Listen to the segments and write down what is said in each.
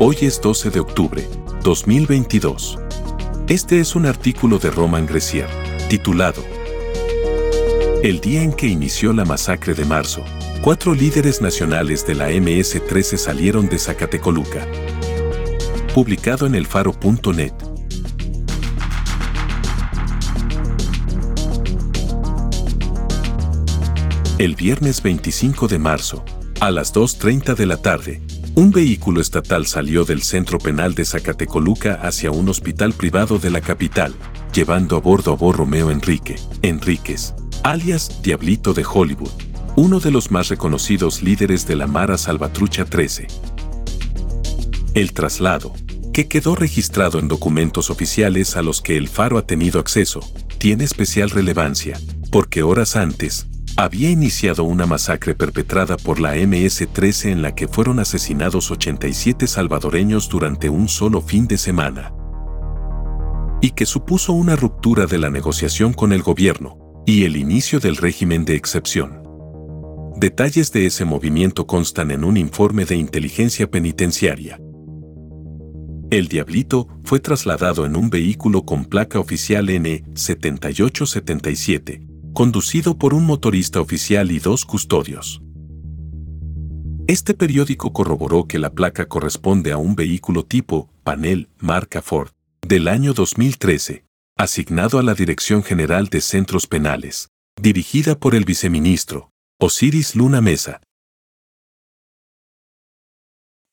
Hoy es 12 de octubre, 2022. Este es un artículo de Roman Grecier, titulado El día en que inició la masacre de marzo, cuatro líderes nacionales de la MS-13 salieron de Zacatecoluca. Publicado en elfaro.net. El viernes 25 de marzo, a las 2.30 de la tarde, un vehículo estatal salió del centro penal de Zacatecoluca hacia un hospital privado de la capital, llevando a bordo a Bo Romeo Enrique, Enríquez, alias Diablito de Hollywood, uno de los más reconocidos líderes de la Mara Salvatrucha 13. El traslado, que quedó registrado en documentos oficiales a los que el Faro ha tenido acceso, tiene especial relevancia, porque horas antes, había iniciado una masacre perpetrada por la MS-13 en la que fueron asesinados 87 salvadoreños durante un solo fin de semana. Y que supuso una ruptura de la negociación con el gobierno y el inicio del régimen de excepción. Detalles de ese movimiento constan en un informe de inteligencia penitenciaria. El Diablito fue trasladado en un vehículo con placa oficial N7877, conducido por un motorista oficial y dos custodios. Este periódico corroboró que la placa corresponde a un vehículo tipo panel marca Ford del año 2013, asignado a la Dirección General de Centros Penales, dirigida por el viceministro Osiris Luna Mesa.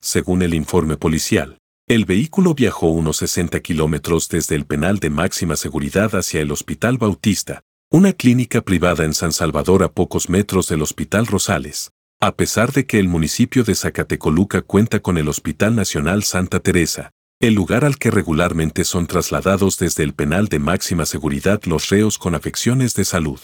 Según el informe policial, el vehículo viajó unos 60 kilómetros desde el penal de máxima seguridad hacia el Hospital Bautista, una clínica privada en San Salvador a pocos metros del Hospital Rosales, a pesar de que el municipio de Zacatecoluca cuenta con el Hospital Nacional Santa Teresa, el lugar al que regularmente son trasladados desde el penal de máxima seguridad los reos con afecciones de salud.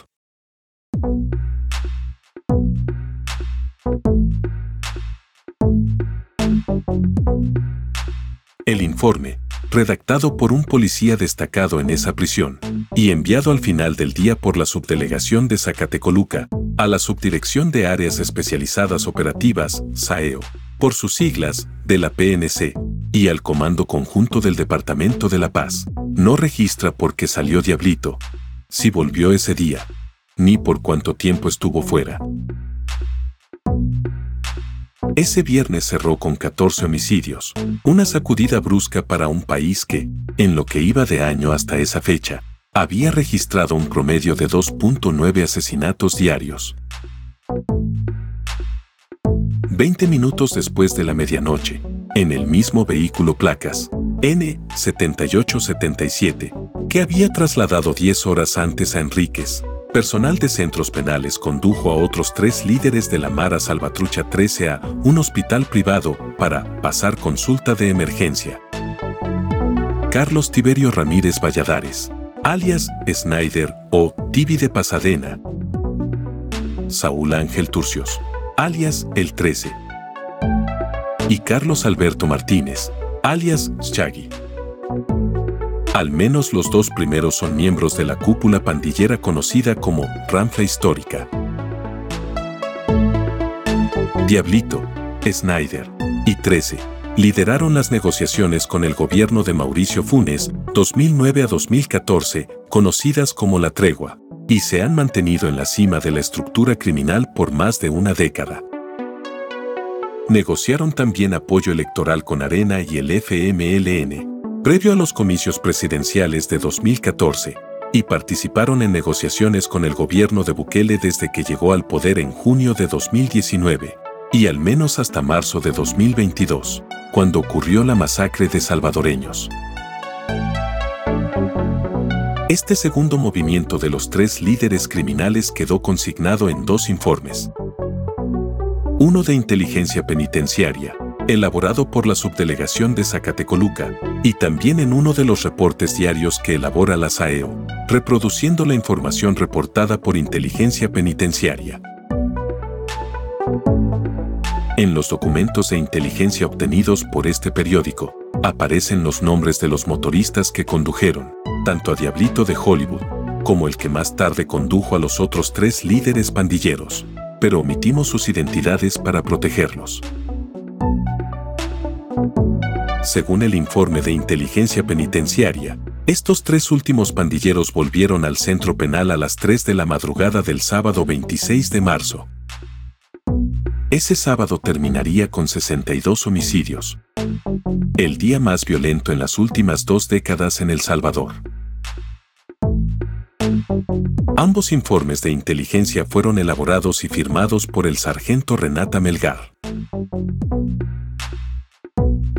El informe, redactado por un policía destacado en esa prisión, y enviado al final del día por la subdelegación de Zacatecoluca, a la Subdirección de Áreas Especializadas Operativas, SAEO, por sus siglas, de la PNC, y al Comando Conjunto del Departamento de la Paz. No registra por qué salió Diablito, si volvió ese día, ni por cuánto tiempo estuvo fuera. Ese viernes cerró con 14 homicidios, una sacudida brusca para un país que, en lo que iba de año hasta esa fecha, había registrado un promedio de 2.9 asesinatos diarios. Veinte minutos después de la medianoche, en el mismo vehículo placas, N7877, que había trasladado 10 horas antes a Enríquez, personal de centros penales condujo a otros tres líderes de la Mara Salvatrucha 13 a un hospital privado para pasar consulta de emergencia. Carlos Tiberio Ramírez Valladares, alias Snyder o Tibi de Pasadena. Saúl Ángel Turcios, alias El 13. Y Carlos Alberto Martínez, alias Shaggy. Al menos los dos primeros son miembros de la cúpula pandillera conocida como Ramfla Histórica. Diablito, Snyder y 13 lideraron las negociaciones con el gobierno de Mauricio Funes 2009 a 2014, conocidas como la tregua, y se han mantenido en la cima de la estructura criminal por más de una década. Negociaron también apoyo electoral con Arena y el FMLN, previo a los comicios presidenciales de 2014, y participaron en negociaciones con el gobierno de Bukele desde que llegó al poder en junio de 2019, y al menos hasta marzo de 2022, cuando ocurrió la masacre de salvadoreños. Este segundo movimiento de los tres líderes criminales quedó consignado en dos informes. Uno de inteligencia penitenciaria elaborado por la Subdelegación de Zacatecoluca, y también en uno de los reportes diarios que elabora la SAEO, reproduciendo la información reportada por inteligencia penitenciaria. En los documentos de inteligencia obtenidos por este periódico, aparecen los nombres de los motoristas que condujeron, tanto a Diablito de Hollywood, como el que más tarde condujo a los otros tres líderes pandilleros, pero omitimos sus identidades para protegerlos. Según el informe de inteligencia penitenciaria, estos tres últimos pandilleros volvieron al centro penal a las 3 de la madrugada del sábado 26 de marzo. Ese sábado terminaría con 62 homicidios. El día más violento en las últimas dos décadas en El Salvador. Ambos informes de inteligencia fueron elaborados y firmados por el sargento Renata Melgar.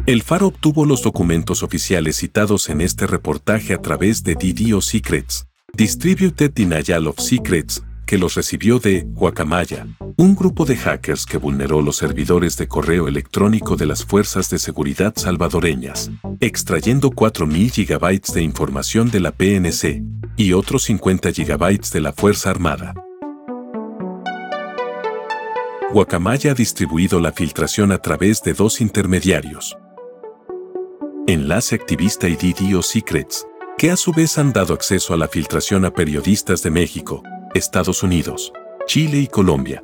El Faro obtuvo los documentos oficiales citados en este reportaje a través de DDO Secrets, Distributed Denial of Secrets, que los recibió de Guacamaya, un grupo de hackers que vulneró los servidores de correo electrónico de las fuerzas de seguridad salvadoreñas, extrayendo 4.000 GB de información de la PNC y otros 50 GB de la Fuerza Armada. Guacamaya ha distribuido la filtración a través de dos intermediarios, Enlace Activista y DDO Secrets, que a su vez han dado acceso a la filtración a periodistas de México, Estados Unidos, Chile y Colombia.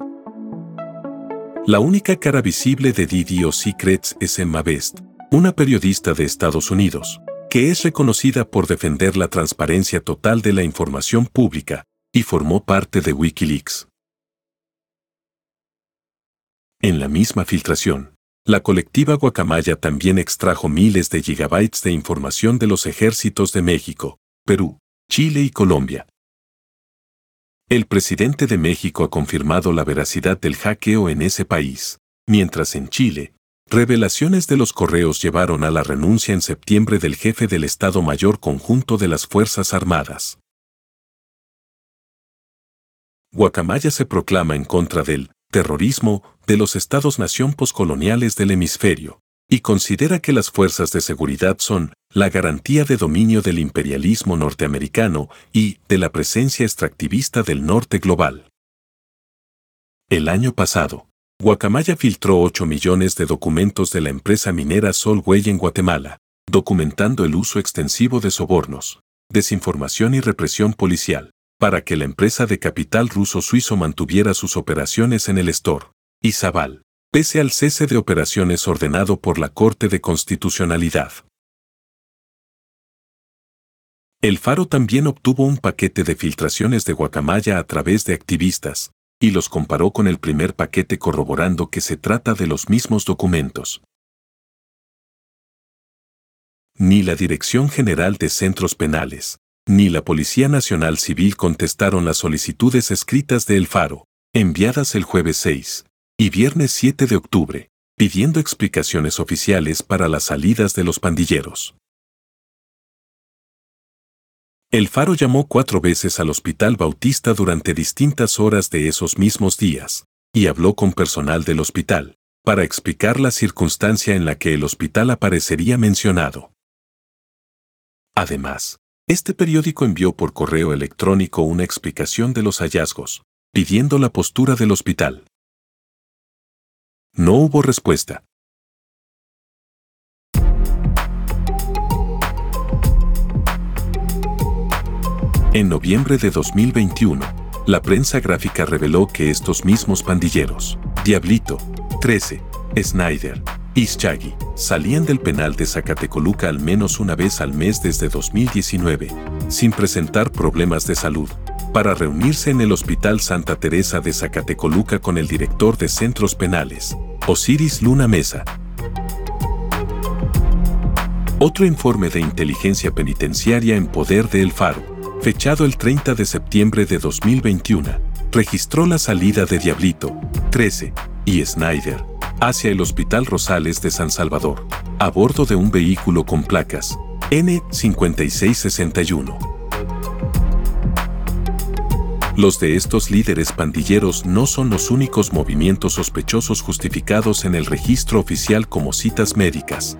La única cara visible de DDO Secrets es Emma Best, una periodista de Estados Unidos, que es reconocida por defender la transparencia total de la información pública y formó parte de Wikileaks. En la misma filtración, la colectiva Guacamaya también extrajo miles de gigabytes de información de los ejércitos de México, Perú, Chile y Colombia. El presidente de México ha confirmado la veracidad del hackeo en ese país, mientras en Chile, revelaciones de los correos llevaron a la renuncia en septiembre del jefe del Estado Mayor Conjunto de las Fuerzas Armadas. Guacamaya se proclama en contra del terrorismo de los estados-nación poscoloniales del hemisferio, y considera que las fuerzas de seguridad son la garantía de dominio del imperialismo norteamericano y de la presencia extractivista del norte global. El año pasado, Guacamaya filtró 8 millones de documentos de la empresa minera Solway en Guatemala, documentando el uso extensivo de sobornos, desinformación y represión policial, para que la empresa de capital ruso-suizo mantuviera sus operaciones en el store, Izabal, pese al cese de operaciones ordenado por la Corte de Constitucionalidad. El Faro también obtuvo un paquete de filtraciones de Guacamaya a través de activistas, y los comparó con el primer paquete corroborando que se trata de los mismos documentos. Ni la Dirección General de Centros Penales, ni la Policía Nacional Civil contestaron las solicitudes escritas de El Faro, enviadas el jueves 6 y viernes 7 de octubre, pidiendo explicaciones oficiales para las salidas de los pandilleros. El Faro llamó cuatro veces al Hospital Bautista durante distintas horas de esos mismos días, y habló con personal del hospital, para explicar la circunstancia en la que el hospital aparecería mencionado. Además, este periódico envió por correo electrónico una explicación de los hallazgos, pidiendo la postura del hospital. No hubo respuesta. En noviembre de 2021, la prensa gráfica reveló que estos mismos pandilleros, Diablito, 13, Snyder, Ischagui salían del penal de Zacatecoluca al menos una vez al mes desde 2019, sin presentar problemas de salud, para reunirse en el Hospital Santa Teresa de Zacatecoluca con el director de centros penales, Osiris Luna Mesa. Otro informe de inteligencia penitenciaria en poder de El Faro, fechado el 30 de septiembre de 2021, registró la salida de Diablito, 13, y Snyder, hacia el Hospital Rosales de San Salvador, a bordo de un vehículo con placas N5661. Los de estos líderes pandilleros no son los únicos movimientos sospechosos justificados en el registro oficial como citas médicas.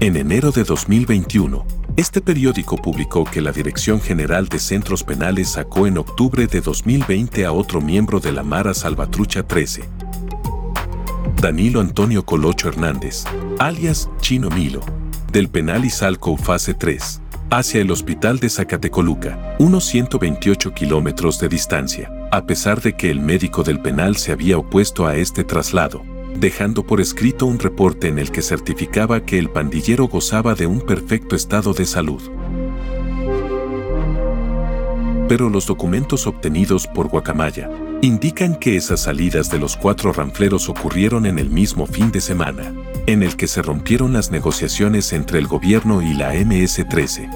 En enero de 2021, este periódico publicó que la Dirección General de Centros Penales sacó en octubre de 2020 a otro miembro de la Mara Salvatrucha 13, Danilo Antonio Colocho Hernández, alias Chino Milo, del penal Izalco Fase 3, hacia el hospital de Zacatecoluca, unos 128 kilómetros de distancia, a pesar de que el médico del penal se había opuesto a este traslado, dejando por escrito un reporte en el que certificaba que el pandillero gozaba de un perfecto estado de salud. Pero los documentos obtenidos por Guacamaya indican que esas salidas de los cuatro ranfleros ocurrieron en el mismo fin de semana, en el que se rompieron las negociaciones entre el gobierno y la MS-13.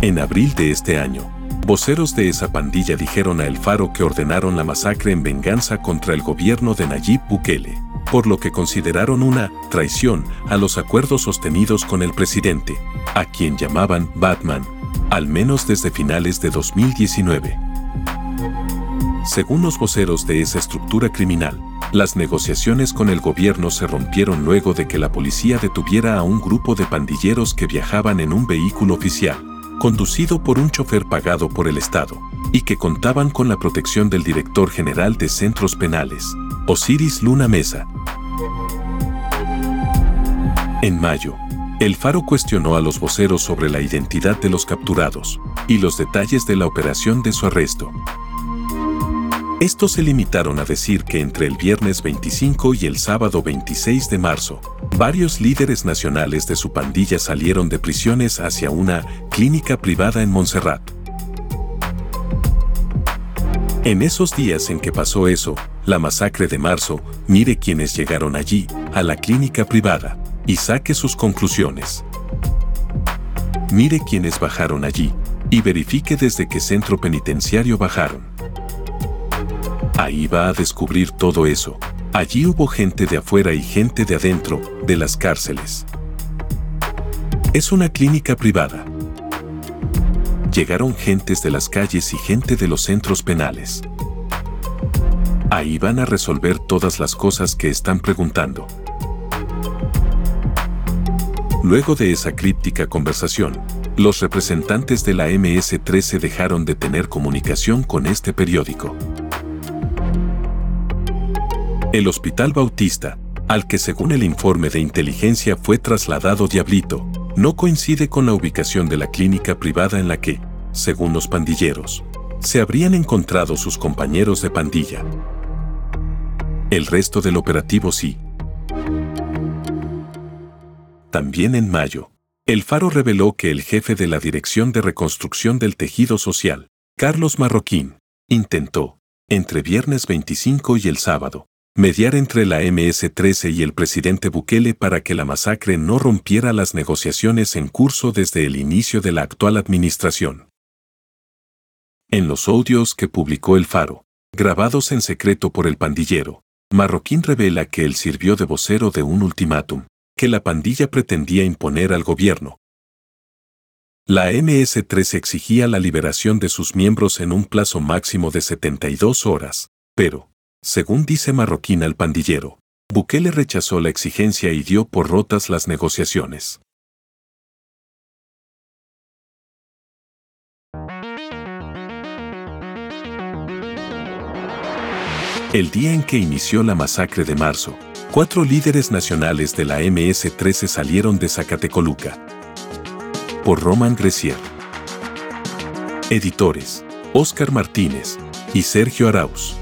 En abril de este año, voceros de esa pandilla dijeron a El Faro que ordenaron la masacre en venganza contra el gobierno de Nayib Bukele, por lo que consideraron una traición a los acuerdos sostenidos con el presidente, a quien llamaban Batman, al menos desde finales de 2019. Según los voceros de esa estructura criminal, las negociaciones con el gobierno se rompieron luego de que la policía detuviera a un grupo de pandilleros que viajaban en un vehículo oficial, conducido por un chofer pagado por el Estado, y que contaban con la protección del director general de centros penales, Osiris Luna Mesa. En mayo, el Faro cuestionó a los voceros sobre la identidad de los capturados y los detalles de la operación de su arresto. Estos se limitaron a decir que entre el viernes 25 y el sábado 26 de marzo, varios líderes nacionales de su pandilla salieron de prisiones hacia una clínica privada en Montserrat. En esos días en que pasó eso, la masacre de marzo, mire quienes llegaron allí, a la clínica privada, y saque sus conclusiones. Mire quienes bajaron allí, y verifique desde qué centro penitenciario bajaron. Ahí va a descubrir todo eso. Allí hubo gente de afuera y gente de adentro, de las cárceles. Es una clínica privada. Llegaron gentes de las calles y gente de los centros penales. Ahí van a resolver todas las cosas que están preguntando. Luego de esa críptica conversación, los representantes de la MS-13 dejaron de tener comunicación con este periódico. El Hospital Bautista, al que según el informe de inteligencia fue trasladado Diablito, no coincide con la ubicación de la clínica privada en la que, según los pandilleros, se habrían encontrado sus compañeros de pandilla. El resto del operativo sí. También en mayo, el Faro reveló que el jefe de la Dirección de Reconstrucción del Tejido Social, Carlos Marroquín, intentó, entre viernes 25 y el sábado, mediar entre la MS-13 y el presidente Bukele para que la masacre no rompiera las negociaciones en curso desde el inicio de la actual administración. En los audios que publicó El Faro, grabados en secreto por el pandillero, Marroquín revela que él sirvió de vocero de un ultimátum que la pandilla pretendía imponer al gobierno. La MS-13 exigía la liberación de sus miembros en un plazo máximo de 72 horas, pero, según dice Marroquín al pandillero, Bukele rechazó la exigencia y dio por rotas las negociaciones. El día en que inició la masacre de marzo, cuatro líderes nacionales de la MS-13 salieron de Zacatecoluca. Por Roman Grecier. Editores, Óscar Martínez y Sergio Arauz.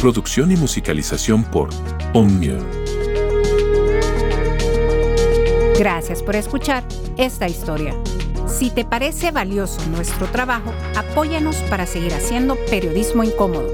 Producción y musicalización por Omnium. Gracias por escuchar esta historia. Si te parece valioso nuestro trabajo, apóyanos para seguir haciendo periodismo incómodo.